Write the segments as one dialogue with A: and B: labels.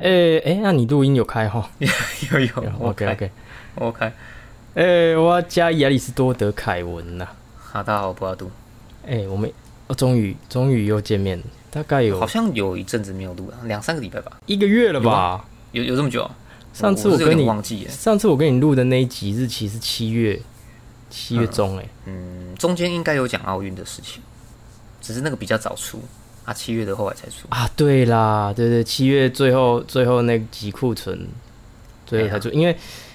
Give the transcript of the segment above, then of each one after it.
A: 诶诶，那你录音有开哈
B: 有有
A: ？OK OK
B: OK。
A: 诶，我加亚里士多德凯文呐。
B: 好，大家好，我不要读。
A: 诶，我们哦，终于终于又见面了，大概有
B: 好像有一阵子没有录了，两三个礼拜吧，
A: 一个月了吧？
B: 有有这么久？
A: 上次
B: 我
A: 跟你
B: 忘记，
A: 上次我跟你录的那一集日期是七月七月中，哎，
B: 嗯，中间应该有讲奥运的事情，只是那个比较早出。啊，七月的后来才出
A: 啊，对啦，对对，七月最后最后那集库存，最后才出，因为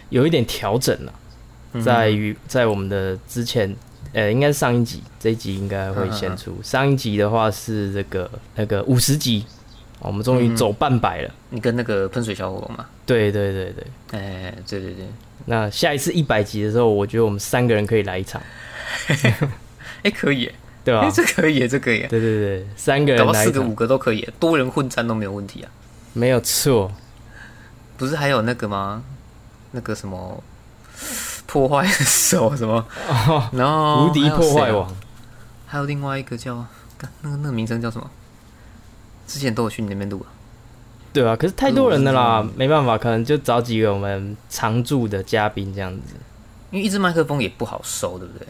A: 有一点调整了，在于在我们的之前，呃，应该是上一集，这一集应该会先出。上一集的话是这个那个五十集，我们终于走半百了。
B: 你跟那个喷水小火龙嘛？
A: 对对对对，
B: 哎，对对对。
A: 那下一次一百集的时候，我觉得我们三个人可以来一场。
B: 哎，可以。
A: 对吧？
B: 这可以，这可以。
A: 对对对，三个人、
B: 四个、五个都可以，多人混战都没有问题啊。
A: 没有错，
B: 不是还有那个吗？那个什么破坏手 什么？然后
A: 无敌破坏王，
B: 还有另外一个叫……那个那个名称叫什么？之前都有去你那边录啊。
A: 对啊，可是太多人了啦，没办法，可能就找几个我们常驻的嘉宾这样子。
B: 因为一支麦克风也不好收，对不对？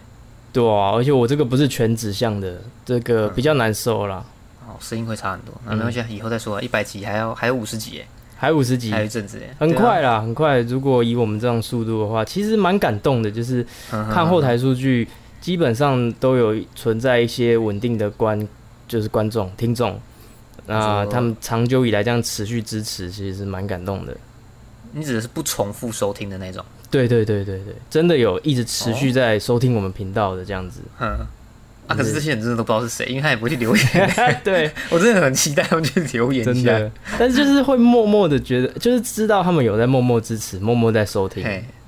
A: 对啊，而且我这个不是全指向的，这个比较难收啦。
B: 哦，声音会差很多。那没关系，以后再说。一百集还要还有五十集耶，
A: 还有五十集，
B: 还有一阵子耶，
A: 很快啦，很快。如果以我们这样速度的话，其实蛮感动的。就是 看后台数据，基本上都有存在一些稳定的观，就是观众、听众。那他们长久以来这样持续支持，其实是蛮感动的。
B: 你指的是不重复收听的那种？
A: 对对对对对，真的有一直持续在收听我们频道的这样子。
B: 嗯，啊，可是这些人真的都不知道是谁，因为他也不会去留言。
A: 对
B: 我真的很期待他们去留言
A: 真的，但是就是会默默的觉得，就是知道他们有在默默支持，默默在收听，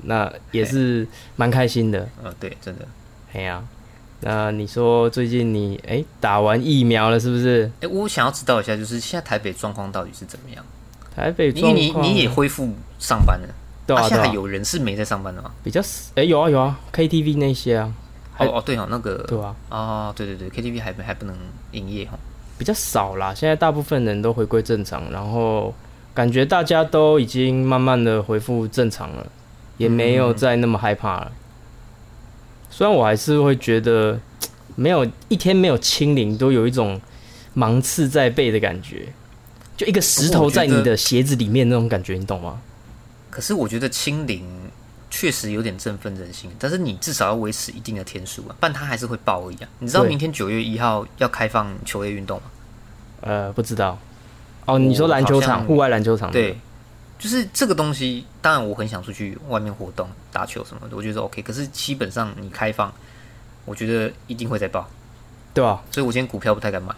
A: 那也是蛮开心的。
B: 嗯，对，真的。
A: 哎呀，那你说最近你哎打完疫苗了是不是？
B: 哎，我想要知道一下，就是现在台北状况到底是怎么样？
A: 台北，
B: 你你你也恢复上班了？
A: 对啊，
B: 现在有人是没在上班的吗？
A: 比较哎，有啊有啊，KTV 那些啊。
B: 哦哦，对哦，那个
A: 对啊。
B: 哦，对对对，KTV 还还不能营业哈。
A: 比较少啦，现在大部分人都回归正常，然后感觉大家都已经慢慢的恢复正常了，也没有再那么害怕了。虽然我还是会觉得 没有一天没有清零，都有一种芒刺在背的感觉，就一个石头在你的鞋子里面那种感觉，你懂吗？
B: 可是我觉得清零确实有点振奋人心，但是你至少要维持一定的天数啊，不然它还是会爆一样啊。你知道明天九月一号要开放球类运动吗？
A: 呃，不知道。哦，你说篮球场，户外篮球场？
B: 对，就是这个东西。当然，我很想出去外面活动、打球什么的，我觉得 OK。可是基本上你开放，我觉得一定会再爆，
A: 对吧？
B: 所以我今天股票不太敢买，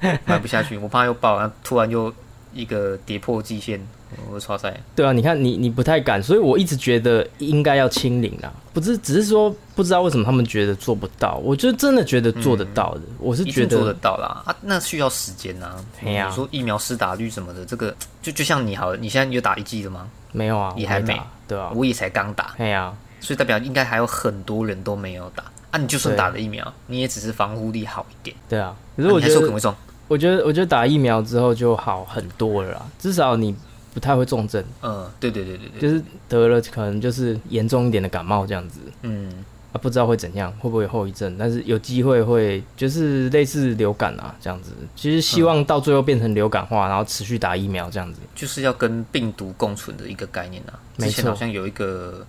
B: 买不下去，我怕又爆，然后突然又一个跌破季线。我超赛。
A: 对啊，你看你你不太敢，所以我一直觉得应该要清零啊，不是只是说不知道为什么他们觉得做不到，我就真的觉得做得到的，我是觉得
B: 做得到啦啊，那需要时间呐。你说疫苗施打率什么的，这个就就像你好，了，你现在有打一剂了吗？
A: 没有啊，
B: 你还没，
A: 对啊，
B: 我也才刚打。
A: 对啊，
B: 所以代表应该还有很多人都没有打啊。你就算打了疫苗，你也只是防护力好一点。
A: 对啊，可是我觉得。我觉得我觉得打疫苗之后就好很多了啦，至少你。不太会重症，
B: 嗯，对对对对对，
A: 就是得了可能就是严重一点的感冒这样子，
B: 嗯，
A: 啊不知道会怎样，会不会有后遗症，但是有机会会就是类似流感啊这样子，其实希望到最后变成流感化，然后持续打疫苗这样子，
B: 就是要跟病毒共存的一个概念啊。之前好像有一个，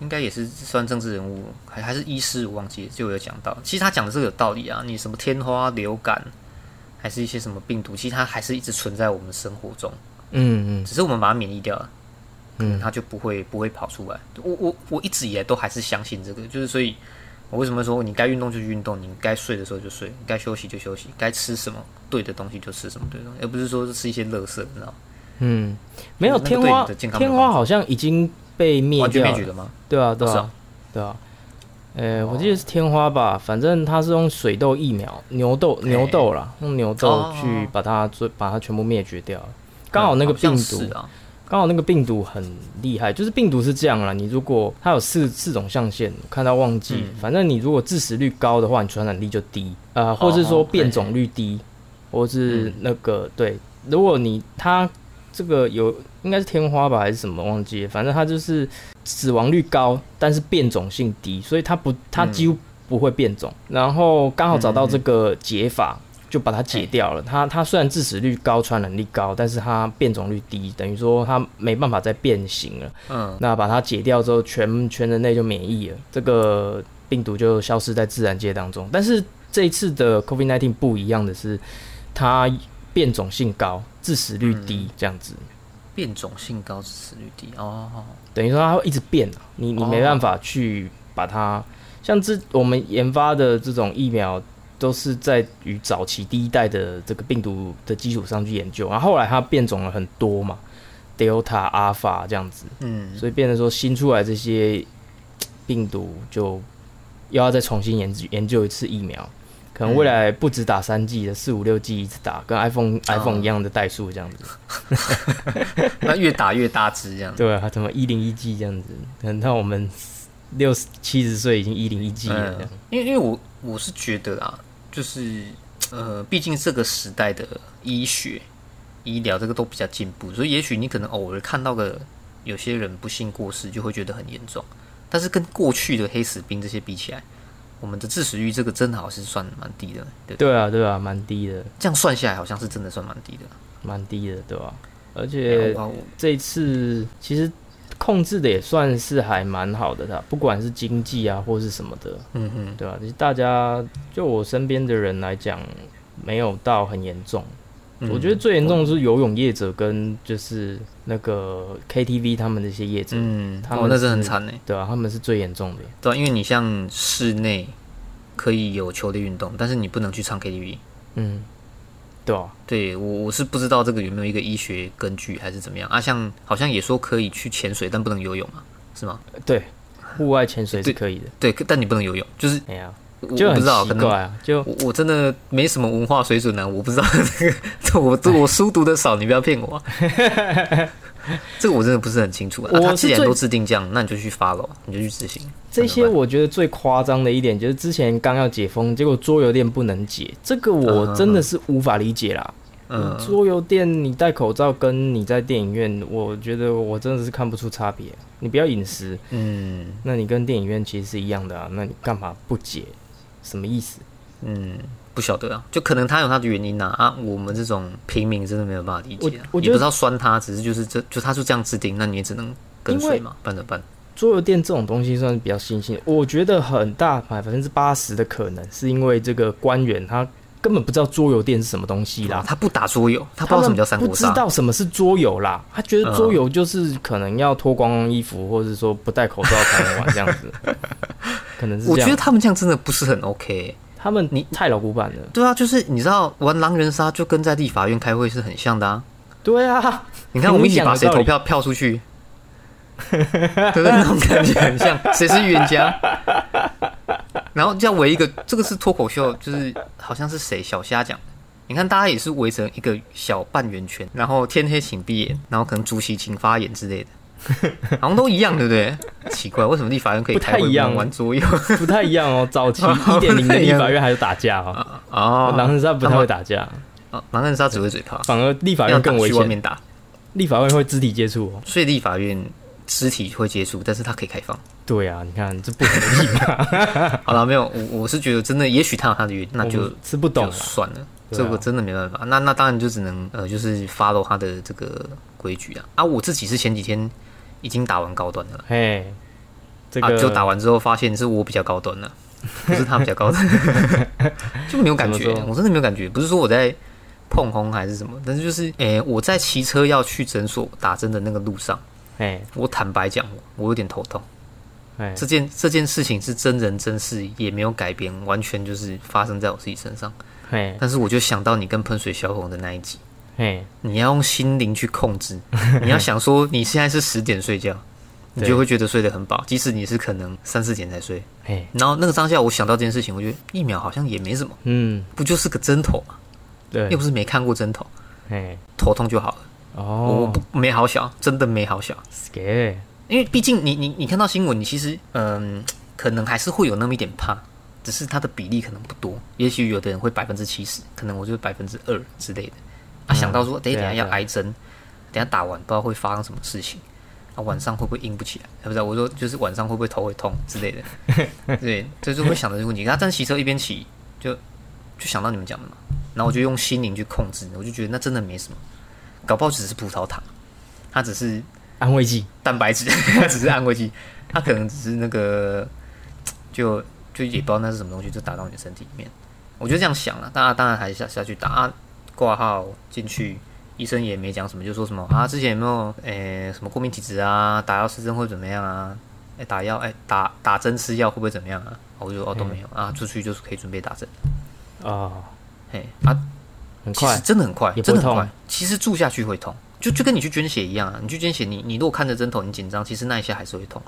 B: 应该也是算政治人物，还还是医师，我忘记就有讲到，其实他讲的这个有道理啊，你什么天花流感，还是一些什么病毒，其实它还是一直存在我们生活中。
A: 嗯嗯，
B: 只是我们把它免疫掉了，嗯，它就不会不会跑出来。我我我一直以来都还是相信这个，就是所以，我为什么说你该运动就运动，你该睡的时候就睡，该休息就休息，该吃什么对的东西就吃什么对的东西，而不是说吃一些垃圾，你知道吗？
A: 嗯，没有天花，天花好像已经被灭掉
B: 了吗？
A: 对啊，对啊，对啊。呃，我记得是天花吧，反正它是用水痘疫苗，牛痘牛痘啦，用牛痘去把它做把它全部灭绝掉。刚好那个病毒
B: 啊，
A: 刚好那个病毒很厉害，就是病毒是这样啦。你如果它有四四种象限，看到忘记，反正你如果致死率高的话，你传染力就低，呃，或是说变种率低，或是那个对，如果你它这个有应该是天花吧还是什么忘记，反正它就是死亡率高，但是变种性低，所以它不它几乎不会变种。然后刚好找到这个解法。就把它解掉了。它它虽然致死率高、传染力高，但是它变种率低，等于说它没办法再变形了。嗯，那把它解掉之后，全全人类就免疫了，这个病毒就消失在自然界当中。但是这一次的 COVID-19 不一样的是，它变种性高，致死率低，这样子。
B: 变种性高，致死率低哦，
A: 等于说它会一直变啊，你你没办法去把它像这我们研发的这种疫苗。都是在于早期第一代的这个病毒的基础上去研究，然后后来它变种了很多嘛，Delta、Alpha 这样子，嗯，所以变成说新出来这些病毒就又要再重新研研究一次疫苗，可能未来不止打三 G 的，四五六 G 一直打，跟 iPhone iPhone 一样的代数这样子，
B: 那越打越大只这样，
A: 对啊，怎么一零一 G 这样子？可能到我们六十七十岁已经一零一 G 了，
B: 因为因为我我是觉得啊。就是，呃，毕竟这个时代的医学、医疗这个都比较进步，所以也许你可能偶尔看到个有些人不幸过世，就会觉得很严重。但是跟过去的黑死病这些比起来，我们的致死率这个真的好是算蛮低的，对
A: 对啊，对啊，蛮低的。
B: 这样算下来，好像是真的算蛮低的，
A: 蛮低的，对吧？而且这次其实。控制的也算是还蛮好的，他不管是经济啊或是什么的，嗯哼，对吧？其实大家就我身边的人来讲，没有到很严重。我觉得最严重的是游泳业者跟就是那个 KTV 他们那些业者，嗯，他们
B: 那是很惨呢，
A: 对啊，他们是最严重的，
B: 对，因为你像室内可以有球类运动，但是你不能去唱 KTV，嗯。
A: 对啊，
B: 对我我是不知道这个有没有一个医学根据还是怎么样啊？像好像也说可以去潜水，但不能游泳啊，是吗？
A: 对，户外潜水是可以的，
B: 对，但你不能游泳，就是
A: 哎呀，
B: 就很奇
A: 怪啊，就
B: 我真的没什么文化水准呢，我不知道 这个，我我书读的少，你不要骗我。这个我真的不是很清楚啊。他既然都制定这样，那你就去发了，你就去执行。
A: 这些我觉得最夸张的一点就是，之前刚要解封，结果桌游店不能解，这个我真的是无法理解啦。嗯，桌游店你戴口罩，跟你在电影院，我觉得我真的是看不出差别。你不要饮食，嗯，那你跟电影院其实是一样的啊，那你干嘛不解？什么意思？
B: 嗯。不晓得啊，就可能他有他的原因呐啊，我们这种平民真的没有办法理解。我觉得不知道酸他，只是就是这就他就这样制定，那你也只能跟随嘛，办着办。
A: 桌游店这种东西算是比较新兴，我觉得很大百分之八十的可能是因为这个官员他根本不知道桌游店是什么东西啦，
B: 他不打桌游，他不知道什么叫三国
A: 杀，不知道什么是桌游啦，他觉得桌游就是可能要脱光衣服，或者说不戴口罩才能玩这样子，可能是。
B: 我觉得他们这样真的不是很 OK。
A: 他们你太老古板了。
B: 对啊，就是你知道玩狼人杀就跟在立法院开会是很像的啊。
A: 对啊，
B: 你看我们一起把谁投票票出去，对不对？那种感觉很像，谁是预言家？然后要围一个，这个是脱口秀，就是好像是谁小虾讲的。你看大家也是围成一个小半圆圈，然后天黑请闭眼，然后可能主席请发言之类的。好像都一样，对不对？奇怪，为什么立法院可以
A: 不太一样
B: 玩桌游？
A: 不太一样哦。早期 一点零的立法院还是打架哦。哦，狼人杀不太会打架。
B: 哦，狼人杀只会嘴炮，
A: 反而立法院更危险。
B: 外面打，
A: 立法院会肢体接触，
B: 所以立法院肢体会接触，但是它可以开放。
A: 对啊，你看这不合理嘛？
B: 好了，没有，我我是觉得真的，也许他有他的原因，那就
A: 吃不懂
B: 算了。这个真的没办法。那那当然就只能呃，就是 follow 他的这个规矩啊。啊，我自己是前几天。已经打完高端了，哎，这个就打完之后发现是我比较高端了，不是他比较高端，就没有感觉，我真的没有感觉，不是说我在碰红还是什么，但是就是，诶，我在骑车要去诊所打针的那个路上，哎，我坦白讲，我有点头痛，哎，这件这件事情是真人真事，也没有改编，完全就是发生在我自己身上，哎，但是我就想到你跟喷水小红的那一集。哎，你要用心灵去控制。你要想说，你现在是十点睡觉，你就会觉得睡得很饱，即使你是可能三四点才睡。哎，然后那个当下，我想到这件事情，我觉得一秒好像也没什么，嗯，不就是个针头嘛？
A: 对，
B: 又不是没看过针头，哎，头痛就好了。
A: 哦，我
B: 不没好小，真的没好小。
A: 给，
B: 因为毕竟你你你看到新闻，你其实嗯，可能还是会有那么一点怕，只是它的比例可能不多。也许有的人会百分之七十，可能我就百分之二之类的。啊，想到说，等一下要挨针，等下打完不知道会发生什么事情，啊，晚上会不会硬不起来？不知道，我说就是晚上会不会头会痛之类的。对，这 就会想到这个问题。他站骑车一边骑，就就想到你们讲的嘛。然后我就用心灵去控制，我就觉得那真的没什么，搞不好只是葡萄糖，它只是
A: 安慰剂，
B: 蛋白质，它只是安慰剂，它可能只是那个，就就也不知道那是什么东西，就打到你的身体里面。我就这样想了，大家当然还是下下去打挂号进去，医生也没讲什么，就说什么啊，之前有没有诶什么过敏体质啊？打药吃针会怎么样啊？诶，打药诶，打打针吃药会不会怎么样啊？我就哦都没有啊，出去就是可以准备打针
A: 啊。
B: 嘿啊，
A: 很快，
B: 真的很快，真的很快。其实住下去会痛，就就跟你去捐血一样啊。你去捐血，你你如果看着针头，你紧张，其实那一下还是会痛，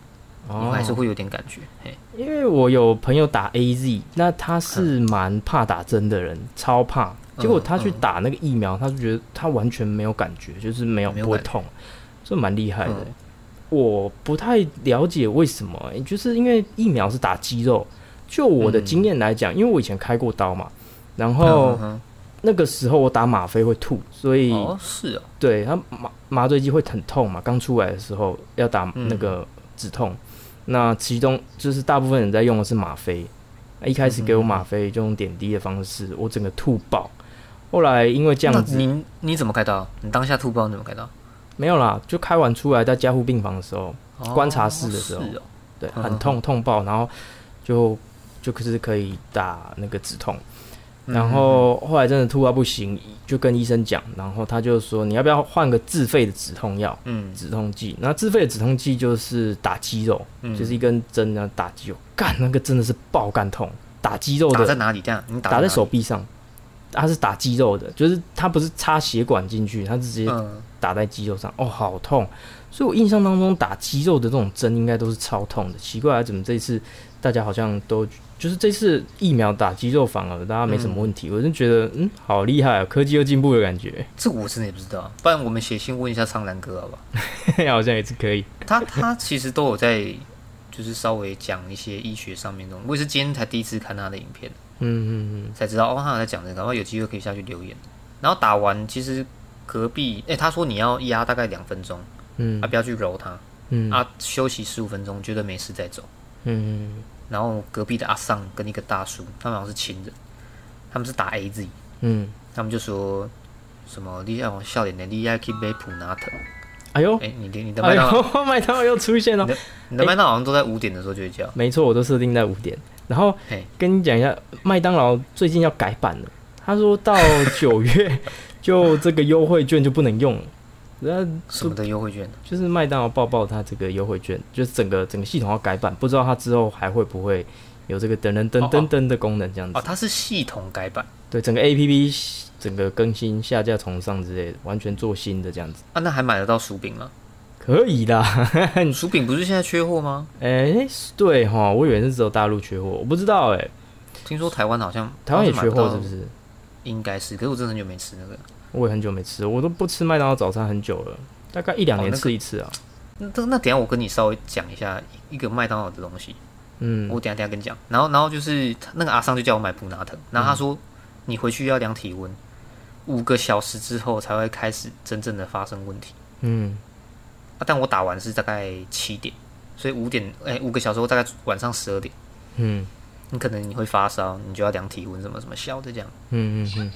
B: 你还是会有点感觉。嘿，
A: 因为我有朋友打 A Z，那他是蛮怕打针的人，超怕。结果他去打那个疫苗，他就觉得他完全没有感觉，就是没有不会痛，这蛮厉害的。我不太了解为什么，就是因为疫苗是打肌肉。就我的经验来讲，因为我以前开过刀嘛。然后那个时候我打吗啡会吐，所以
B: 哦是哦，
A: 对他麻麻醉剂会很痛嘛，刚出来的时候要打那个止痛。那其中就是大部分人在用的是吗啡，一开始给我吗啡就用点滴的方式，我整个吐爆。后来因为这样子，
B: 你你怎么开刀？你当下吐爆怎么开刀？
A: 没有啦，就开完出来在加护病房的时候，观察室的时候，对，很痛痛爆，然后就就可是可以打那个止痛。然后后来真的吐到不行，就跟医生讲，然后他就说你要不要换个自费的止痛药，嗯，止痛剂。那自费的止痛剂就是打肌肉，就是一根针然后打肌肉，干那个真的是爆干痛，打肌肉的。
B: 打在哪里？这样？你
A: 打在手臂上，它是打肌肉的，就是它不是插血管进去，它是直接打在肌肉上，哦，好痛。所以我印象当中打肌肉的这种针应该都是超痛的，奇怪，怎么这次大家好像都。就是这次疫苗打肌肉反而大家没什么问题，我就觉得嗯，好厉害啊，科技又进步的感觉。
B: 这我真的也不知道，不然我们写信问一下苍兰哥好不
A: 好？好像也是可以。
B: 他他其实都有在，就是稍微讲一些医学上面的。我也是今天才第一次看他的影片，嗯嗯嗯，才知道哦，他在讲这个，然后有机会可以下去留言。然后打完，其实隔壁哎，他说你要压大概两分钟，嗯，啊不要去揉它，嗯啊休息十五分钟，觉得没事再走，嗯。然后隔壁的阿尚跟一个大叔，他们好像是亲人，他们是打 A Z，嗯，他们就说什么你要笑脸的，你要去买普拿特。
A: 哎呦，
B: 哎，你的你的麦当劳
A: 麦当劳又出现了，
B: 你的麦当劳好像都在五点的时候就会叫，
A: 没错，我都设定在五点。然后跟你讲一下，麦当劳最近要改版了，他说到九月就这个优惠券就不能用了。
B: 那什么的优惠券？
A: 就是麦当劳抱抱它这个优惠券，就是整个整个系统要改版，不知道它之后还会不会有这个噔噔噔噔噔的功能这样子。
B: 哦，它是系统改版，
A: 对，整个 A P P 整个更新下架重上之类的，完全做新的这样子。
B: 啊，那还买得到薯饼吗？
A: 可以的，
B: 薯饼不是现在缺货吗？
A: 哎，对哈，我以为是只有大陆缺货，我不知道哎。
B: 听说台湾好像
A: 台湾也缺货，是不是？
B: 应该是，可是我真的很久没吃那个。
A: 我也很久没吃，我都不吃麦当劳早餐很久了，大概一两年吃一次啊。
B: 那那等下我跟你稍微讲一下一个麦当劳的东西。嗯，我等下等下跟你讲。然后然后就是那个阿桑就叫我买普拿特，然后他说你回去要量体温，五个小时之后才会开始真正的发生问题。嗯，啊，但我打完是大概七点，所以五点哎五个小时后大概晚上十二点。嗯，你可能你会发烧，你就要量体温什么什么消的这样。嗯嗯嗯。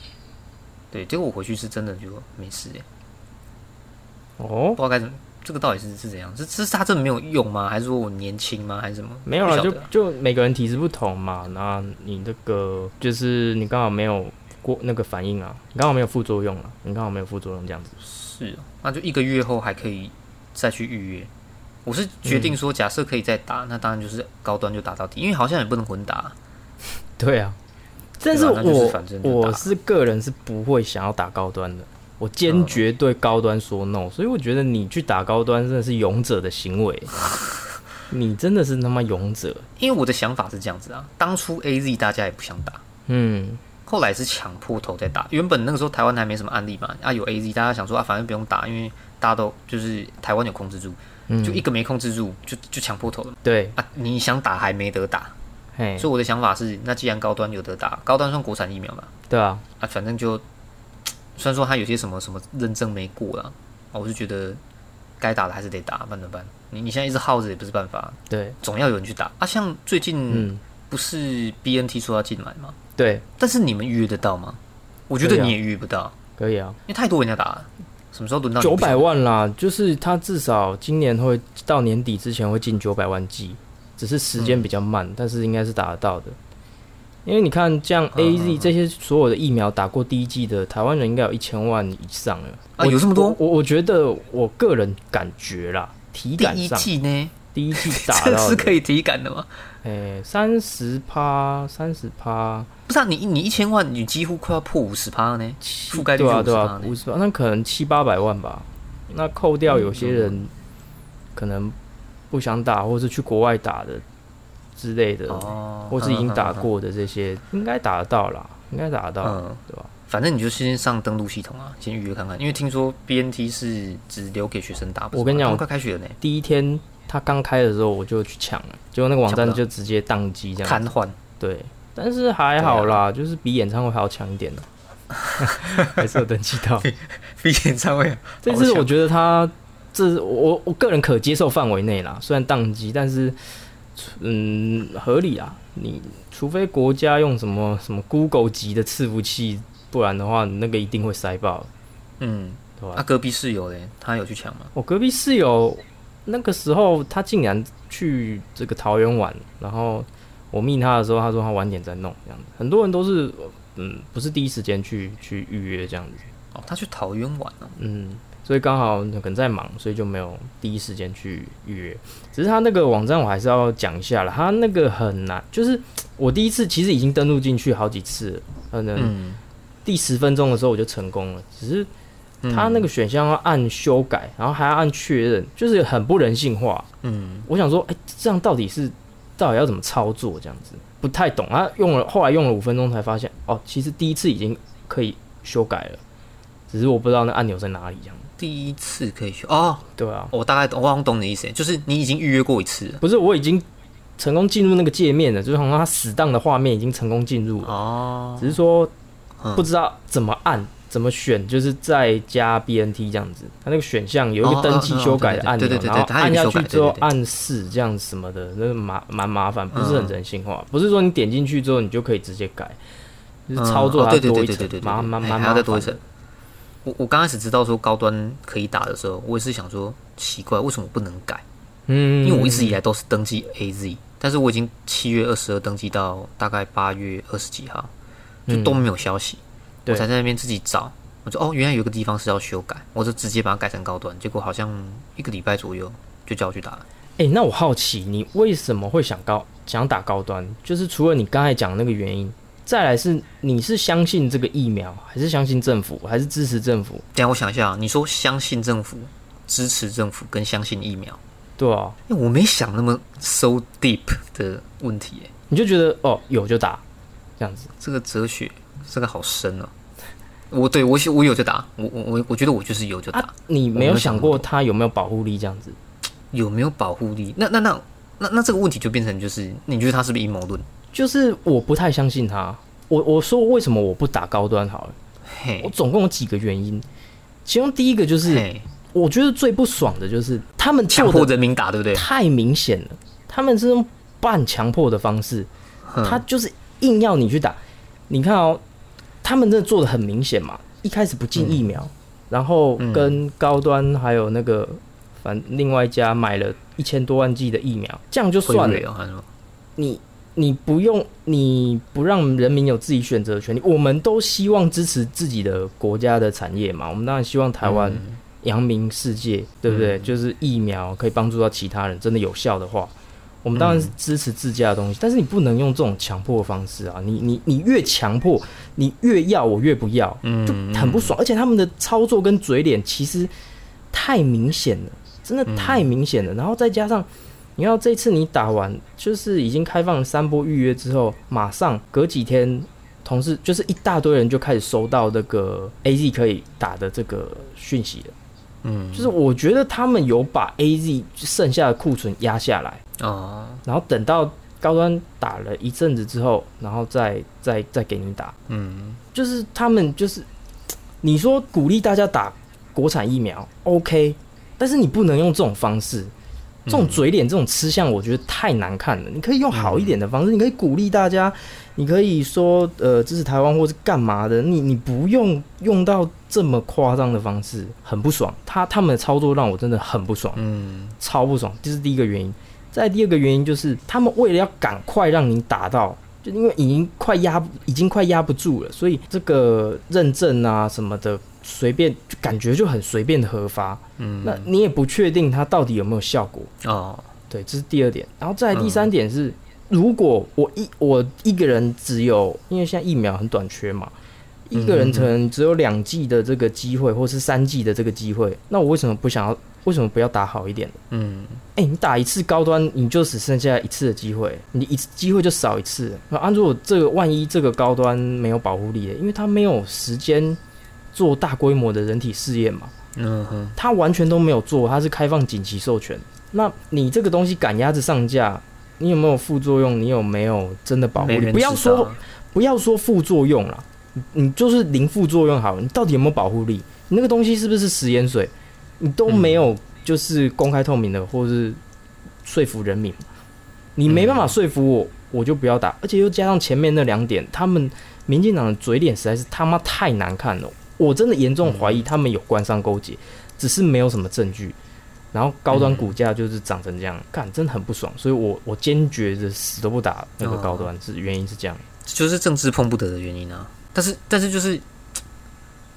B: 对，结果我回去是真的就没事哎。哦，不知道该怎么，这个到底是是怎样？是是他真的没有用吗？还是说我年轻吗？还是什么？
A: 没有了，就就每个人体质不同嘛。那你那个就是你刚好没有过那个反应啊，你刚好没有副作用啊，你刚好没有副作用这样子。
B: 是，那就一个月后还可以再去预约。我是决定说，假设可以再打，那当然就是高端就打到底，因为好像也不能混打。
A: 对啊。但是我我是个人是不会想要打高端的，我坚决对高端说 no，所以我觉得你去打高端真的是勇者的行为，你真的是他妈勇者。
B: 因为我的想法是这样子啊，当初 A Z 大家也不想打，嗯，后来是抢破头在打。原本那个时候台湾还没什么案例嘛，啊有 A Z，大家想说啊，反正不用打，因为大家都就是台湾有控制住，就一个没控制住，就就抢破头了。
A: 对。
B: 啊，你想打还没得打，所以我的想法是，那既然高端有得打，高端算国产疫苗嘛？
A: 对啊，
B: 啊反正就 虽然说它有些什么什么认证没过啊，我就觉得该打的还是得打，办怎么办？你你现在一直耗着也不是办法，
A: 对，
B: 总要有人去打啊。像最近不是 B N T 说要进来吗？
A: 对，
B: 但是你们预约得到吗？我觉得你也预约不到。
A: 可以啊，
B: 因为太多人要打了，什么时候轮到
A: 九百万啦？就是他至少今年会到年底之前会进九百万剂，只是时间比较慢，但是应该是打得到的。因为你看，像 A Z 这些所有的疫苗打过第一剂的台湾人，应该有一千万以上了
B: 啊！有这么多？
A: 我我觉得我个人感觉啦，体感上
B: 第一剂呢，
A: 第一剂打到
B: 是可以体感的吗？
A: 诶，三十趴，三十趴。
B: 不是啊，你你一千万，你几乎快要破五十趴呢，覆盖率五十趴，
A: 五十趴，那可能七八百万吧。那扣掉有些人可能不想打，或是去国外打的之类的，哦，或是已经打过的这些，应该打得到啦，应该打得到，对吧？
B: 反正你就先上登录系统啊，先预约看看，因为听说 BNT 是只留给学生打。
A: 我跟你讲，
B: 快开学了呢，
A: 第一天他刚开的时候我就去抢了，结果那个网站就直接宕机，这样
B: 瘫痪。
A: 对。但是还好啦，就是比演唱会还要强一点呢，还是有登记到。
B: 比演唱会，
A: 这次我觉得他这我我个人可接受范围内啦，虽然宕机，但是嗯合理啊。你除非国家用什么什么 Google 级的伺服器，不然的话，那个一定会塞爆。
B: 嗯，对吧？他隔壁室友嘞，他有去抢吗？
A: 我隔壁室友那个时候他竟然去这个桃园玩，然后。我密他的时候，他说他晚点再弄这样子。很多人都是，嗯，不是第一时间去去预约这样子。
B: 哦，他去桃园玩了。
A: 嗯，所以刚好可能在忙，所以就没有第一时间去预约。只是他那个网站我还是要讲一下了，他那个很难，就是我第一次其实已经登录进去好几次，可能第十分钟的时候我就成功了。只是他那个选项要按修改，然后还要按确认，就是很不人性化。嗯，我想说，哎，这样到底是？到底要怎么操作？这样子不太懂啊。用了后来用了五分钟才发现，哦，其实第一次已经可以修改了，只是我不知道那按钮在哪里。这样
B: 第一次可以修哦，
A: 对啊，
B: 我大概懂，我好像懂你的意思，就是你已经预约过一次，
A: 不是？我已经成功进入那个界面了，就是好像它死档的画面已经成功进入了哦，只是说不知道怎么按。怎么选？就是再加 BNT 这样子，它那个选项有一个登记修改的按钮，然后按下去之后按四这样什么的，那麻蛮麻烦，不是很人性化。不是说你点进去之后你就可以直接改，就是操作它多一层，麻麻麻麻
B: 多一层。我我刚开始知道说高端可以打的时候，我也是想说奇怪，为什么不能改？嗯，因为我一直以来都是登记 AZ，但是我已经七月二十二登记到大概八月二十几号，就都没有消息。我才在那边自己找，我说哦，原来有个地方是要修改，我就直接把它改成高端，结果好像一个礼拜左右就叫我去打了。
A: 哎，那我好奇你为什么会想高想打高端？就是除了你刚才讲那个原因，再来是你是相信这个疫苗，还是相信政府，还是支持政府？
B: 等下我想一下，你说相信政府、支持政府跟相信疫苗，
A: 对啊，
B: 因为我没想那么 so deep 的问题，哎，
A: 你就觉得哦有就打这样子，
B: 这个哲学。这个好深哦！我对我我有就打，我我我我觉得我就是有就打。
A: 你没有想过它有没有保护力这样子？
B: 有没有保护力？那那那那那这个问题就变成就是，你觉得它是不是阴谋论？
A: 就是我不太相信他。我我说为什么我不打高端好了？嘿，我总共有几个原因。其中第一个就是，我觉得最不爽的就是他们
B: 强迫人民打，对不对？
A: 太明显了，他们是用半强迫的方式，他就是硬要你去打。你看哦。他们真的做的很明显嘛？一开始不进疫苗，然后跟高端还有那个反另外一家买了一千多万剂的疫苗，这样就算了。你你不用，你不让人民有自己选择的权利。我们都希望支持自己的国家的产业嘛？我们当然希望台湾扬名世界，对不对？就是疫苗可以帮助到其他人，真的有效的话。我们当然是支持自家的东西，但是你不能用这种强迫的方式啊！你你你越强迫，你越要我越不要，就很不爽。而且他们的操作跟嘴脸其实太明显了，真的太明显了。然后再加上，你要这次你打完，就是已经开放了三波预约之后，马上隔几天同事就是一大堆人就开始收到那个 A Z 可以打的这个讯息了。嗯，就是我觉得他们有把 A Z 剩下的库存压下来哦，然后等到高端打了一阵子之后，然后再再再给你打。嗯，就是他们就是你说鼓励大家打国产疫苗，OK，但是你不能用这种方式。这种嘴脸、这种吃相，我觉得太难看了。你可以用好一点的方式，你可以鼓励大家，你可以说呃支持台湾或是干嘛的。你你不用用到这么夸张的方式，很不爽。他他们的操作让我真的很不爽，嗯，超不爽。这是第一个原因。再第二个原因就是，他们为了要赶快让你打到，就因为已经快压已经快压不住了，所以这个认证啊什么的。随便就感觉就很随便的核发，嗯，那你也不确定它到底有没有效果哦。对，这是第二点。然后再第三点是，如果我一我一个人只有，因为现在疫苗很短缺嘛，一个人可能只有两剂的这个机会，或是三剂的这个机会，那我为什么不想要？为什么不要打好一点？嗯，哎，你打一次高端，你就只剩下一次的机会，你一次机会就少一次。那按如果这个万一这个高端没有保护力，因为它没有时间。做大规模的人体试验嘛，嗯哼，他完全都没有做，他是开放紧急授权。那你这个东西赶鸭子上架，你有没有副作用？你有没有真的保护力？不要说不要说副作用了，你就是零副作用好了。你到底有没有保护力？你那个东西是不是食盐水？你都没有就是公开透明的，或是说服人民，你没办法说服我，我就不要打。而且又加上前面那两点，他们民进党的嘴脸实在是他妈太难看了。我真的严重怀疑他们有官商勾结，只是没有什么证据。然后高端股价就是涨成这样，干真的很不爽。所以我我坚决的死都不打那个高端，是原因是这样，
B: 就是政治碰不得的原因啊。但是但是就是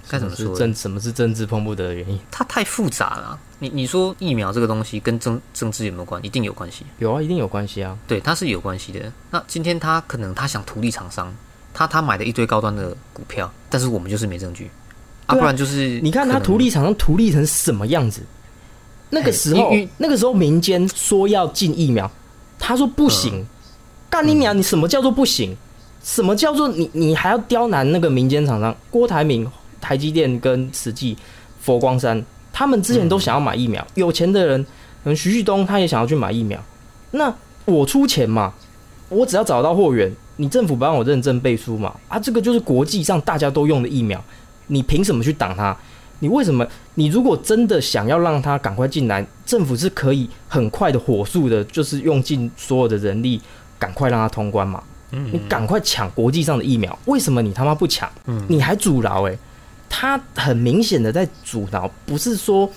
B: 该怎么说？
A: 政什么是政治碰不得的原因？
B: 它太复杂了。你你说疫苗这个东西跟政政治有没有关？一定有关系。
A: 有啊，一定有关系啊。
B: 对，它是有关系的。那今天他可能他想图利厂商，他他买了一堆高端的股票，但是我们就是没证据。啊，不然就是
A: 你看他图利厂商图利成什么样子？那个时候，那个时候民间说要进疫苗，他说不行。干你娘！你什么叫做不行？什么叫做你你还要刁难那个民间厂商？郭台铭、台积电跟慈济、佛光山，他们之前都想要买疫苗。有钱的人，可能徐旭东他也想要去买疫苗。那我出钱嘛，我只要找到货源，你政府帮我认证背书嘛。啊，这个就是国际上大家都用的疫苗。你凭什么去挡他？你为什么？你如果真的想要让他赶快进来，政府是可以很快的、火速的，就是用尽所有的人力，赶快让他通关嘛。嗯，你赶快抢国际上的疫苗，为什么你他妈不抢？嗯，你还阻挠？诶，他很明显的在阻挠，不是说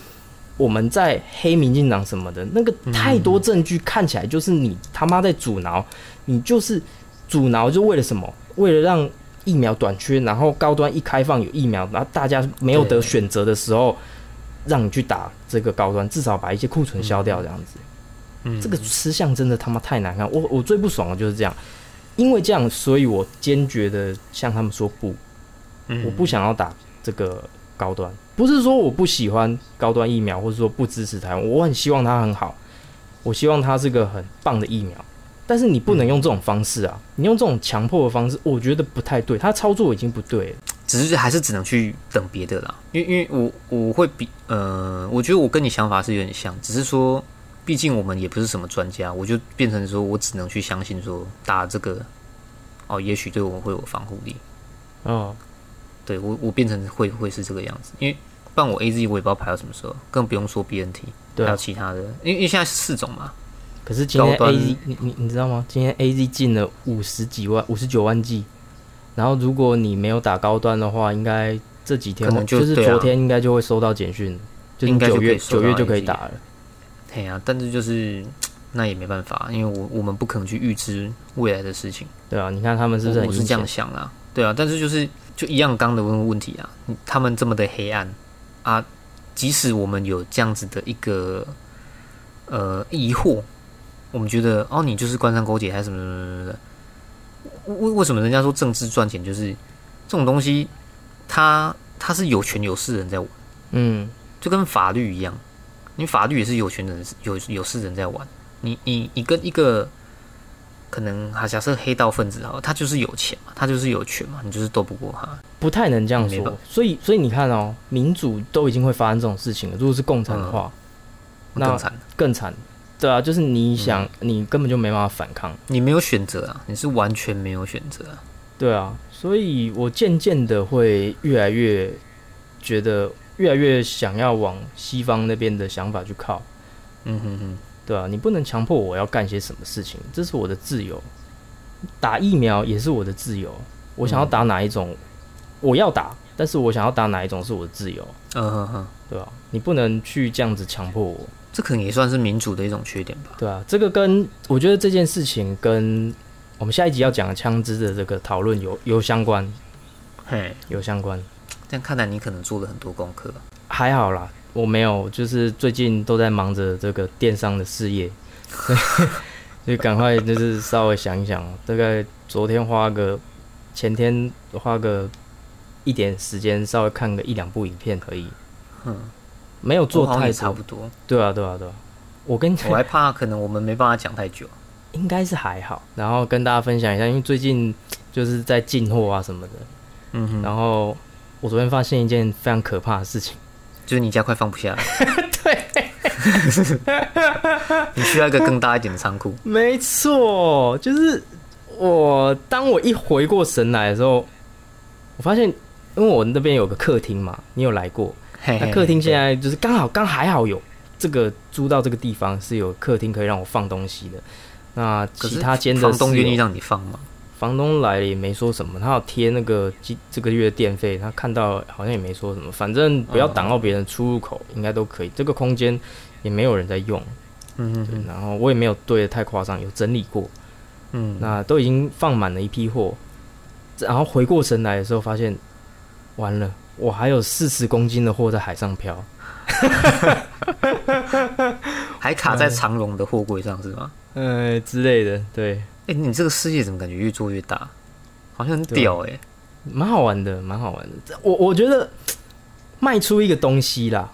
A: 我们在黑民进党什么的，那个太多证据看起来就是你他妈在阻挠，你就是阻挠，就为了什么？为了让。疫苗短缺，然后高端一开放有疫苗，然后大家没有得选择的时候，让你去打这个高端，至少把一些库存消掉，这样子。嗯，这个吃相真的他妈太难看。我我最不爽的就是这样，因为这样，所以我坚决的向他们说不，我不想要打这个高端。不是说我不喜欢高端疫苗，或者说不支持台湾，我很希望它很好，我希望它是个很棒的疫苗。但是你不能用这种方式啊！你用这种强迫的方式，我觉得不太对。他操作已经不对了，
B: 只是还是只能去等别的啦。因为因为我我会比呃，我觉得我跟你想法是有点像，只是说，毕竟我们也不是什么专家，我就变成说我只能去相信说打这个哦，也许对我们会有防护力。哦，对我我变成会会是这个样子，因为不然我 A Z 我也不知道排到什么时候，更不用说 B N T，还有其他的，因为因为现在是四种嘛。
A: 可是今天 A Z 你你你知道吗？今天 A Z 进了五十几万五十九万剂，然后如果你没有打高端的话，应该这几天就是昨天应该就会收到简讯，就九月九月就可以打了。
B: 对啊，但是就是那也没办法，因为我我们不可能去预知未来的事情。
A: 对啊，你看他们是不是
B: 我是这样想啊？对啊，但是就是就一样刚的问问题啊，他们这么的黑暗啊，即使我们有这样子的一个呃疑惑。我们觉得哦，你就是官商勾结还是什么什么什么的？为为什么人家说政治赚钱就是这种东西？他他是有权有势人在玩，嗯，就跟法律一样，你法律也是有权人有有势人在玩。你你你跟一个可能哈假设黑道分子哈，他就是有钱嘛，他就是有权嘛，你就是斗不过他，
A: 不太能这样说。所以，所以你看哦，民主都已经会发生这种事情了。如果是共产的话，
B: 那更惨，
A: 更惨。对啊，就是你想，你根本就没办法反抗，
B: 你没有选择啊，你是完全没有选择。
A: 对啊，所以我渐渐的会越来越觉得，越来越想要往西方那边的想法去靠。嗯哼哼。对啊，你不能强迫我要干些什么事情，这是我的自由。打疫苗也是我的自由，我想要打哪一种，我要打，但是我想要打哪一种是我的自由。嗯哼哼，对吧？你不能去这样子强迫我，
B: 这可能也算是民主的一种缺点吧。
A: 对啊，这个跟我觉得这件事情跟我们下一集要讲的枪支的这个讨论有有相关，嘿，有相关。
B: 但看来你可能做了很多功课，
A: 还好啦。我没有，就是最近都在忙着这个电商的事业，所以赶快就是稍微想一想，大概昨天花个，前天花个一点时间，稍微看个一两部影片可以。嗯，没有做太
B: 差不多。
A: 对啊，对啊，对啊。我跟
B: 我还怕可能我们没办法讲太久，
A: 应该是还好。然后跟大家分享一下，因为最近就是在进货啊什么的。嗯哼。然后我昨天发现一件非常可怕的事情。
B: 就是你家快放不下了，
A: 对，
B: 你需要一个更大一点的仓库。
A: 没错，就是我当我一回过神来的时候，我发现，因为我那边有个客厅嘛，你有来过？那客厅现在就是刚好刚还好有这个租到这个地方是有客厅可以让我放东西的。那其他间的
B: 房东愿意让你放吗？
A: 房东来了也没说什么，他要贴那个这这个月的电费，他看到好像也没说什么，反正不要挡到别人出入口，应该都可以。这个空间也没有人在用，嗯嗯，然后我也没有堆的太夸张，有整理过，嗯，那都已经放满了一批货，然后回过神来的时候发现，完了，我还有四十公斤的货在海上漂，
B: 还卡在长龙的货柜上是吗？
A: 呃之类的，对。
B: 哎，你这个世界怎么感觉越做越大？好像很屌哎，
A: 蛮好玩的，蛮好玩的。我我觉得卖出一个东西啦，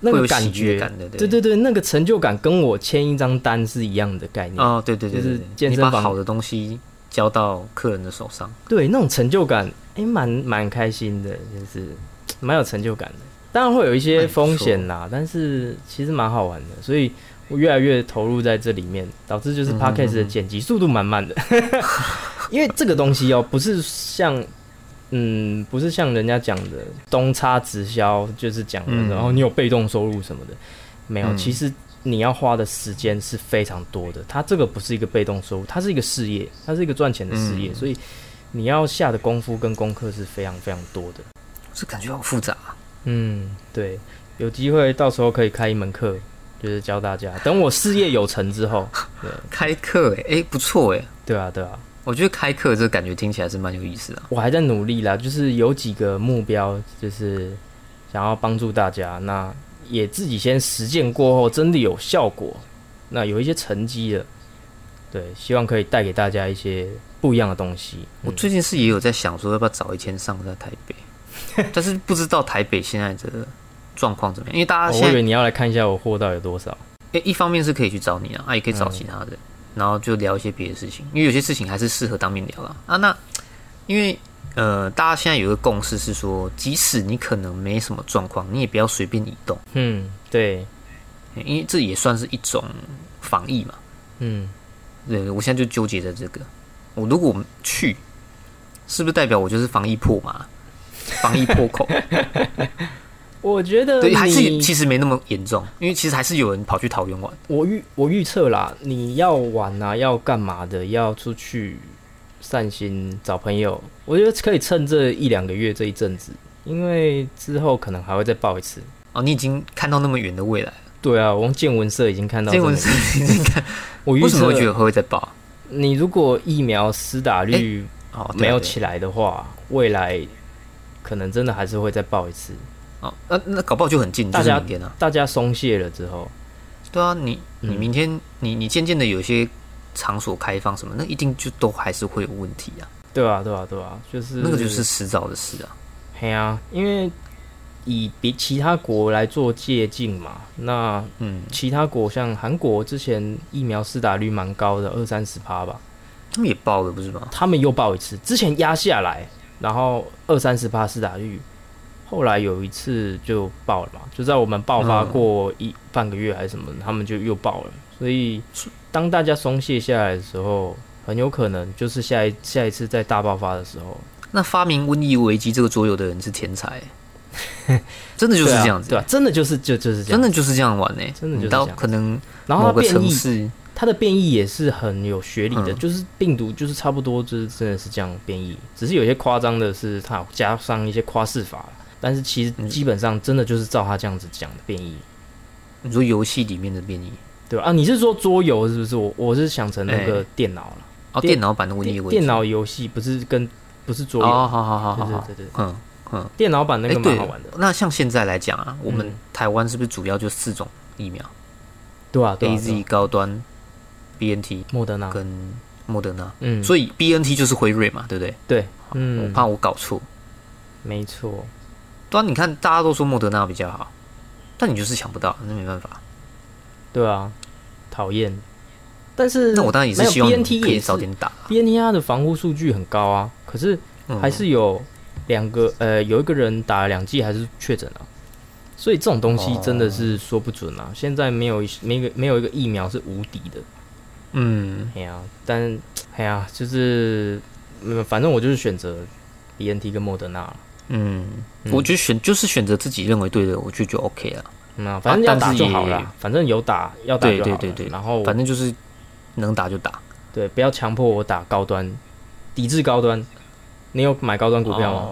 A: 那个感觉，对对对，那个成就感跟我签一张单是一样的概念
B: 哦。对对对，就是健身房好的东西交到客人的手上，
A: 对那种成就感，哎，蛮蛮开心的，就是 蛮有成就感的。当然会有一些风险啦，但是其实蛮好玩的，所以。我越来越投入在这里面，导致就是 podcast 的剪辑速度蛮慢的，因为这个东西哦，不是像，嗯，不是像人家讲的东差直销，就是讲的，然后你有被动收入什么的，没有。其实你要花的时间是非常多的，它这个不是一个被动收入，它是一个事业，它是一个赚钱的事业，所以你要下的功夫跟功课是非常非常多的。
B: 这感觉好复杂。
A: 嗯，对，有机会到时候可以开一门课。就是教大家，等我事业有成之后，对，
B: 开课哎哎不错哎，
A: 对啊对啊，
B: 我觉得开课这感觉听起来是蛮有意思的。
A: 我还在努力啦，就是有几个目标，就是想要帮助大家，那也自己先实践过后，真的有效果，那有一些成绩了，对，希望可以带给大家一些不一样的东西。
B: 我最近是也有在想说，要不要早一天上在台北，但是不知道台北现在的。状况怎么样？因为大家，
A: 我以为你要来看一下我货到有多少。
B: 诶，一方面是可以去找你啊，啊，也可以找其他人，然后就聊一些别的事情。因为有些事情还是适合当面聊了啊。那因为呃，大家现在有个共识是说，即使你可能没什么状况，你也不要随便移动。
A: 嗯，对，
B: 因为这也算是一种防疫嘛。嗯，对，我现在就纠结在这个，我如果去，是不是代表我就是防疫破嘛？防疫破口？
A: 我觉得
B: 对，还是其实没那么严重，因为其实还是有人跑去桃园玩。
A: 我预我预测啦，你要玩啊，要干嘛的，要出去散心、找朋友，我觉得可以趁这一两个月这一阵子，因为之后可能还会再报一次。
B: 哦，你已经看到那么远的未来了。
A: 对啊，我用见闻社已经看到。见闻
B: 社已经看，我为什么会觉得会再报？
A: 你如果疫苗施打率哦没有起来的话，未来可能真的还是会再报一次。
B: 哦，那那搞不好就很近，
A: 大家大家松懈了之后，
B: 对啊，你你明天你你渐渐的有些场所开放什么，那一定就都还是会有问题啊。
A: 对啊，对啊，对啊，就是
B: 那个就是迟早的事啊。
A: 嘿啊，因为以比其他国来做借鉴嘛，那嗯，其他国像韩国之前疫苗施打率蛮高的，二三十趴吧。
B: 他们也爆了不是吗？
A: 他们又爆一次，之前压下来，然后二三十趴施打率，后来有一次就爆了嘛，就在我们爆发过一半个月还是什么，他们就又爆了。所以当大家松懈下来的时候，很有可能就是下一下一次在大爆发的时候。
B: 那发明瘟疫危机这个桌游的人是天才，真的就是这样子，
A: 对吧？真的就是就就是这样，
B: 真的就是这样玩呢，
A: 真的就是这样。
B: 可能
A: 然后
B: 它变异。
A: 它的变异也是很有学理的，就是病毒就是差不多就是真的是这样变异，只是有些夸张的是它加上一些夸饰法，但是其实基本上真的就是照它这样子讲的变异。
B: 你说游戏里面的变异，
A: 对吧？啊，你是说桌游是不是？我我是想成那个电脑了，哦，
B: 电脑版的瘟疫，
A: 电脑游戏不是跟不是桌游，
B: 好好好好好，
A: 对对对，嗯嗯，电脑版那个蛮好玩的。
B: 那像现在来讲啊，我们台湾是不是主要就四种疫苗？
A: 对啊
B: ，A Z 高端。B N T、
A: 莫德纳
B: 跟莫德纳，嗯，所以 B N T 就是辉瑞嘛，对不对？
A: 对，
B: 嗯，我怕我搞错，
A: 没错。
B: 对啊，你看大家都说莫德纳比较好，但你就是抢不到，那没办法。
A: 对啊，讨厌。但是
B: 那我当然也是希望 T 也早点打。
A: B N T 它的防护数据很高啊，可是还是有两个呃，有一个人打了两剂还是确诊了。所以这种东西真的是说不准啊。现在没有没个没有一个疫苗是无敌的。嗯，哎呀，但哎呀，就是，反正我就是选择 B N T 跟莫德纳。
B: 嗯，我觉得选就是选择自己认为对的，我觉得就 OK 了。
A: 那反正要打就好了，反正有打要打就好。
B: 对对对对，
A: 然后
B: 反正就是能打就打。
A: 对，不要强迫我打高端，抵制高端。你有买高端股票吗？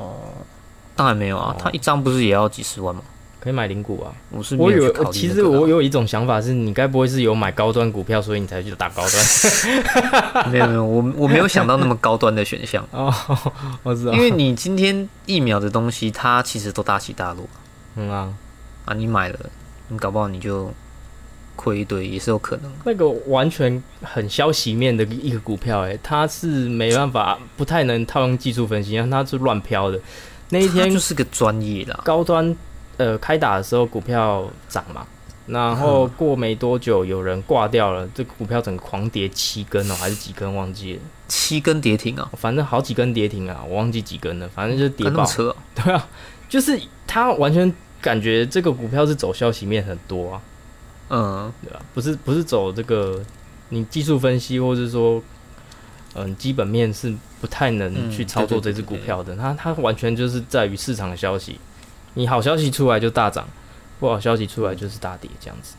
B: 当然没有啊，他一张不是也要几十万吗？
A: 可以买零股啊！
B: 我是我有，
A: 其实我有一种想法是，你该不会是有买高端股票，所以你才去打高
B: 端？没有没有，我我没有想到那么高端的选项
A: 哦，我知道，
B: 因为你今天疫苗的东西，它其实都大起大落。
A: 嗯啊
B: 啊，你买了，你搞不好你就亏一堆，也是有可能。
A: 那个完全很消息面的一个股票，哎，它是没办法，不太能套用技术分析，因为它是乱飘的。那一天
B: 就是个专业的
A: 高端。呃，开打的时候股票涨嘛，然后过没多久有人挂掉了，这股票整个狂跌七根哦，还是几根忘记了？
B: 七根跌停啊，
A: 反正好几根跌停啊，我忘记几根了，反正就是跌爆。
B: 车？
A: 对啊，就是他完全感觉这个股票是走消息面很多啊，嗯，对吧？不是不是走这个你技术分析，或者说嗯基本面是不太能去操作这只股票的，它它完全就是在于市场的消息。你好消息出来就大涨，不好消息出来就是大跌，这样子。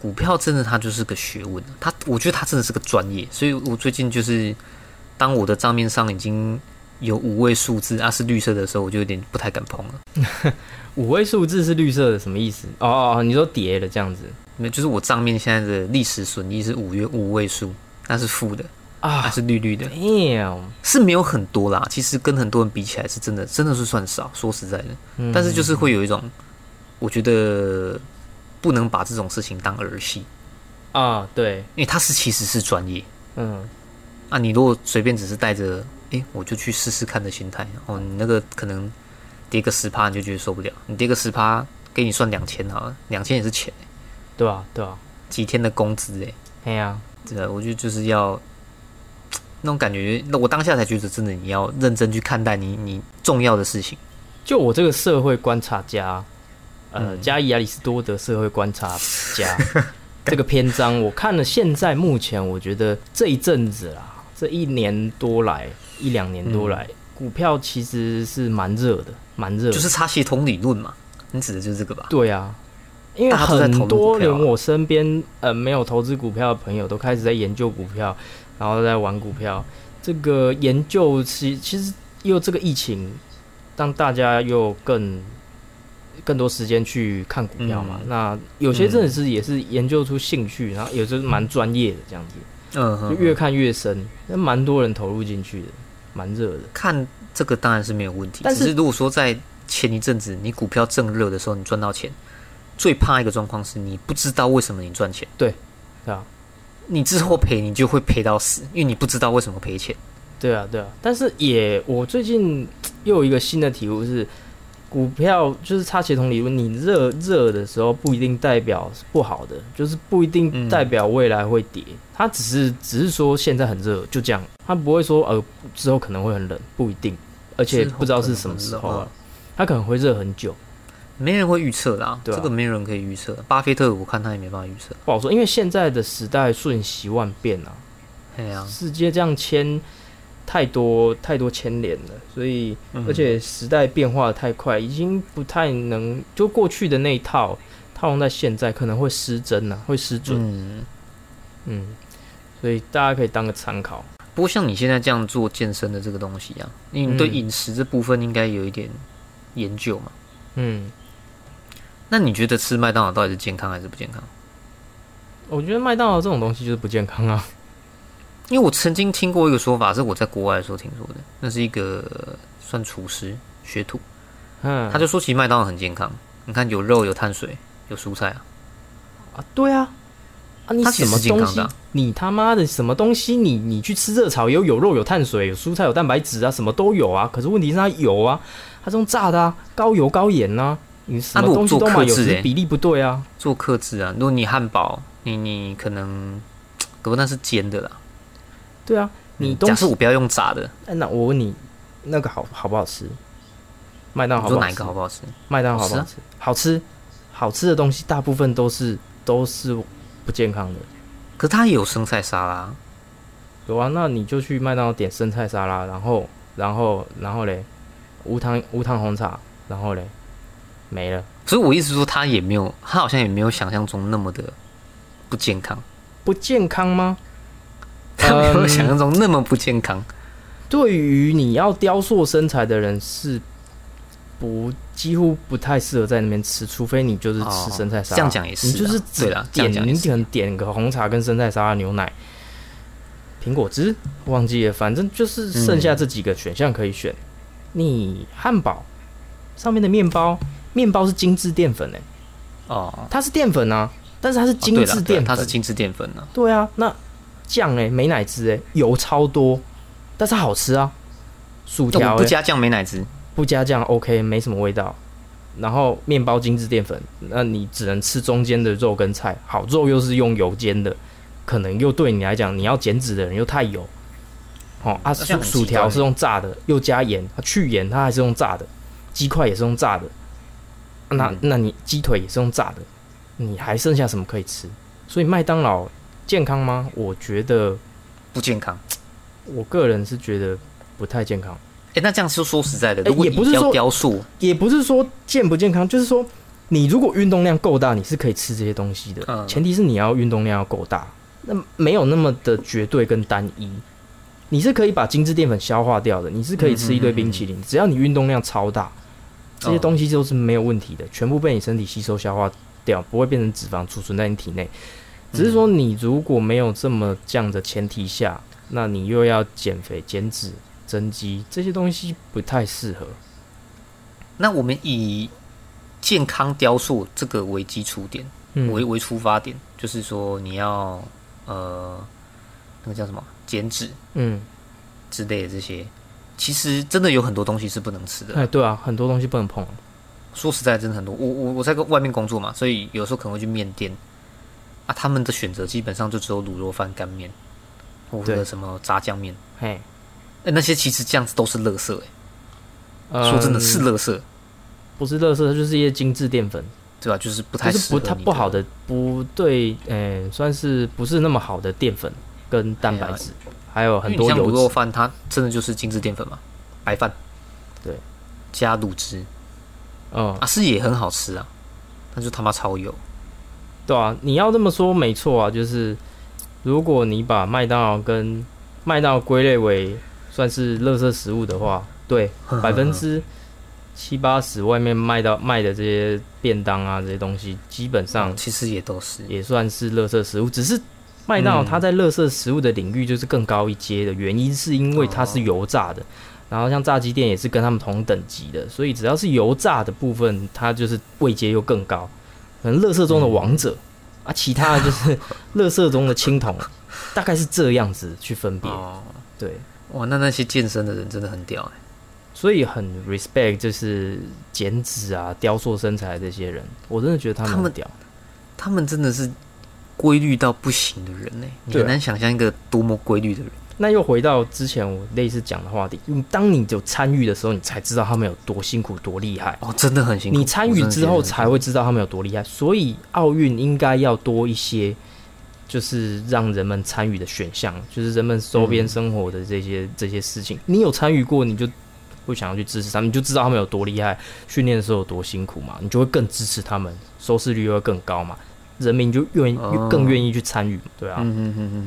B: 股票真的它就是个学问，它我觉得它真的是个专业，所以我最近就是当我的账面上已经有五位数字啊是绿色的时候，我就有点不太敢碰了。
A: 五位数字是绿色的什么意思？哦哦，你说跌了这样子？
B: 没，就是我账面现在的历史损益是五月五位数，那是负的。啊，还是绿绿的，是没有很多啦。其实跟很多人比起来，是真的，真的是算少。说实在的，但是就是会有一种，我觉得不能把这种事情当儿戏
A: 啊。对，
B: 因为他是其实是专业。嗯，啊，你如果随便只是带着，哎，我就去试试看的心态，哦，你那个可能跌个十趴你就觉得受不了。你跌个十趴，给你算两千好了，两千也是钱，
A: 对啊，对啊，
B: 几天的工资哎。
A: 哎呀，
B: 对啊，我觉得就是要。那种感觉，那我当下才觉得，真的你要认真去看待你你重要的事情。
A: 就我这个社会观察家，呃，加伊亚里斯多德社会观察家 这个篇章，我看了。现在目前，我觉得这一阵子啦，这一年多来，一两年多来，股票其实是蛮热的，蛮热。
B: 就是差协同理论嘛，你指的就是这个吧？
A: 对啊，因为很多人我身边呃没有投资股票的朋友，都开始在研究股票。然后在玩股票，这个研究其其实又这个疫情，让大家又更更多时间去看股票嘛。那有些真的是也是研究出兴趣，然后有时候蛮专业的这样子，嗯，就越看越深，那蛮多人投入进去的，蛮热的。
B: 看这个当然是没有问题，但是如果说在前一阵子你股票正热的时候，你赚到钱，最怕一个状况是你不知道为什么你赚钱，
A: 对，对啊。
B: 你之后赔，你就会赔到死，因为你不知道为什么赔钱。
A: 对啊，对啊。但是也，我最近又有一个新的体悟是，股票就是差协同理论，你热热的时候不一定代表不好的，就是不一定代表未来会跌，它只是只是说现在很热，就这样，它不会说呃之后可能会很冷，不一定，而且不知道是什么时候啊，它可能会热很久，
B: 没人会预测啦，这个没有人可以预测，巴菲特我看他也没办法预测，
A: 不好说，因为现在的时代瞬息万变啊，
B: 对呀，
A: 世界这样牵。太多太多牵连了，所以而且时代变化的太快，已经不太能就过去的那一套套用在现在，可能会失真啊，会失准。嗯嗯，所以大家可以当个参考。
B: 不过像你现在这样做健身的这个东西啊，你对饮食这部分应该有一点研究嘛？嗯，那你觉得吃麦当劳到底是健康还是不健康？
A: 我觉得麦当劳这种东西就是不健康啊。
B: 因为我曾经听过一个说法，是我在国外的时候听说的。那是一个算厨师学徒，嗯，他就说其实麦当劳很健康。你看有肉有碳水有蔬菜啊，
A: 啊对啊，啊你什么东西？你他妈的什么东西？你你去吃热炒有有肉有碳水有蔬菜有蛋白质啊，什么都有啊。可是问题是它油啊，它这种炸的啊，高油高盐呐，你什么东西都买有时比例不对啊，
B: 做克制啊。如果你汉堡，你你可能，可不那是煎的啦。
A: 对啊，你
B: 假设我不要用炸的，
A: 哎，那我问你，那个好好不好吃？麦当劳好
B: 哪一个好不好吃？
A: 麦当劳好不好吃？好吃，好吃的东西大部分都是都是不健康的。
B: 可它也有生菜沙拉，
A: 有啊，那你就去麦当劳点生菜沙拉，然后然后然后嘞，无糖无糖红茶，然后嘞没了。
B: 所以我意思说，他也没有，他好像也没有想象中那么的不健康。
A: 不健康吗？
B: 他没有想象中那么不健康。
A: 对于你要雕塑身材的人，是不几乎不太适合在那边吃，除非你就是吃生菜沙拉。
B: 这样讲也是，
A: 你就是
B: 对了，
A: 点你可能点个红茶跟生菜沙拉、牛奶、苹果汁，忘记了，反正就是剩下这几个选项可以选。你汉堡上面的面包，面包是精致淀粉诶。哦，它是淀粉啊，但是它是精致淀粉，
B: 它是精致淀粉呢。
A: 对啊，那。酱哎，没奶汁哎，油超多，但是好吃啊。薯条
B: 不加酱没奶汁，
A: 不加酱 OK，没什么味道。然后面包精致淀粉，那你只能吃中间的肉跟菜。好肉又是用油煎的，可能又对你来讲，你要减脂的人又太油。哦啊，薯薯条是用炸的，又加盐，它去盐，它还是用炸的。鸡块也是用炸的，那那你鸡腿也是用炸的，你还剩下什么可以吃？所以麦当劳。健康吗？我觉得
B: 不健康。
A: 我个人是觉得不太健康。
B: 哎，那这样说说实在的，也不是说雕塑，
A: 也不是说健不健康，就是说你如果运动量够大，你是可以吃这些东西的。前提是你要运动量要够大，那没有那么的绝对跟单一。你是可以把精致淀粉消化掉的，你是可以吃一堆冰淇淋，只要你运动量超大，这些东西都是没有问题的，全部被你身体吸收消化掉，不会变成脂肪储存在你体内。只是说，你如果没有这么降的前提下，那你又要减肥、减脂、增肌，这些东西不太适合。
B: 那我们以健康雕塑这个为基础点，为为出发点，就是说你要呃，那个叫什么减脂，嗯，之类的这些，其实真的有很多东西是不能吃的。
A: 哎，对啊，很多东西不能碰。
B: 说实在，真的很多。我我我在外面工作嘛，所以有时候可能会去面店。啊，他们的选择基本上就只有卤肉饭、干面，或者什么炸酱面。嘿，哎，那些其实这样子都是垃圾哎。说真的是垃圾，
A: 不是垃圾，它就是一些精致淀粉，
B: 对吧？就是不太是
A: 不太不好的，不对，哎，算是不是那么好的淀粉跟蛋白质，还有很多油。
B: 卤肉饭它真的就是精致淀粉嘛？白饭，
A: 对，
B: 加卤汁，嗯，啊是也很好吃啊，但就他妈超油。
A: 对啊，你要这么说没错啊，就是如果你把麦当劳跟麦当劳归类为算是垃圾食物的话，对，百分之七八十外面卖到卖的这些便当啊这些东西，基本上
B: 其实也都是
A: 也算是垃圾食物，只是麦当劳它在乐色食物的领域就是更高一阶的原因，是因为它是油炸的，然后像炸鸡店也是跟他们同等级的，所以只要是油炸的部分，它就是位阶又更高。可能乐色中的王者啊，其他的就是乐色中的青铜，大概是这样子去分别。对，
B: 哇，那那些健身的人真的很屌哎！
A: 所以很 respect 就是减脂啊、雕塑身材这些人，我真的觉得他们很屌，
B: 他们真的是规律到不行的人呢，你很难想象一个多么规律的人。
A: 那又回到之前我类似讲的话题，你当你有参与的时候，你才知道他们有多辛苦、多厉害
B: 哦，真的很辛苦。
A: 你参与之后才会知道他们有多厉害，所以奥运应该要多一些，就是让人们参与的选项，就是人们周边生活的这些这些事情。你有参与过，你就会想要去支持他们，你就知道他们有多厉害，训练的时候有多辛苦嘛，你就会更支持他们，收视率又会更高嘛。人民就愿意更愿意去参与，对啊，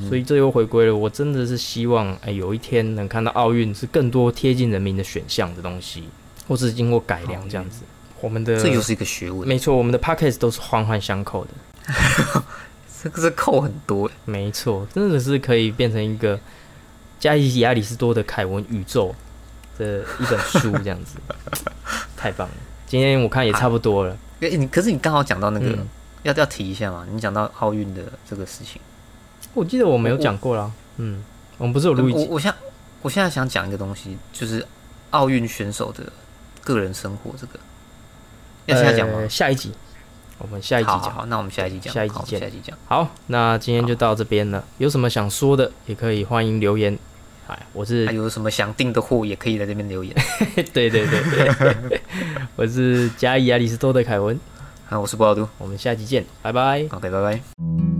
A: 所以这又回归了。我真的是希望，哎，有一天能看到奥运是更多贴近人民的选项的东西，或是经过改良这样子。我们的
B: 这又是一个学问，
A: 没错，我们的 p a c k a g e 都是环环相扣的，
B: 这个是扣很多，
A: 没错，真的是可以变成一个加伊亚里士多的凯文宇宙的一本书这样子，太棒了。今天我看也差不多了，
B: 哎，你可是你刚好讲到那个。要要提一下嘛？你讲到奥运的这个事情，
A: 我记得我没有讲过啦。嗯，我们不是有录一
B: 集？我我现我现在想讲一个东西，就是奥运选手的个人生活。这个要现在讲吗？
A: 下一集，我们下一集讲。
B: 好，那我们下一集讲。
A: 下一集见。
B: 下一集讲。
A: 好，那今天就到这边了。有什么想说的，也可以欢迎留言。哎，我是
B: 还有什么想订的货，也可以在这边留言。
A: 对对对对，我是加伊亚里斯多的凯文。
B: 那我是布劳都，
A: 我们下期见，拜拜。
B: OK，拜拜。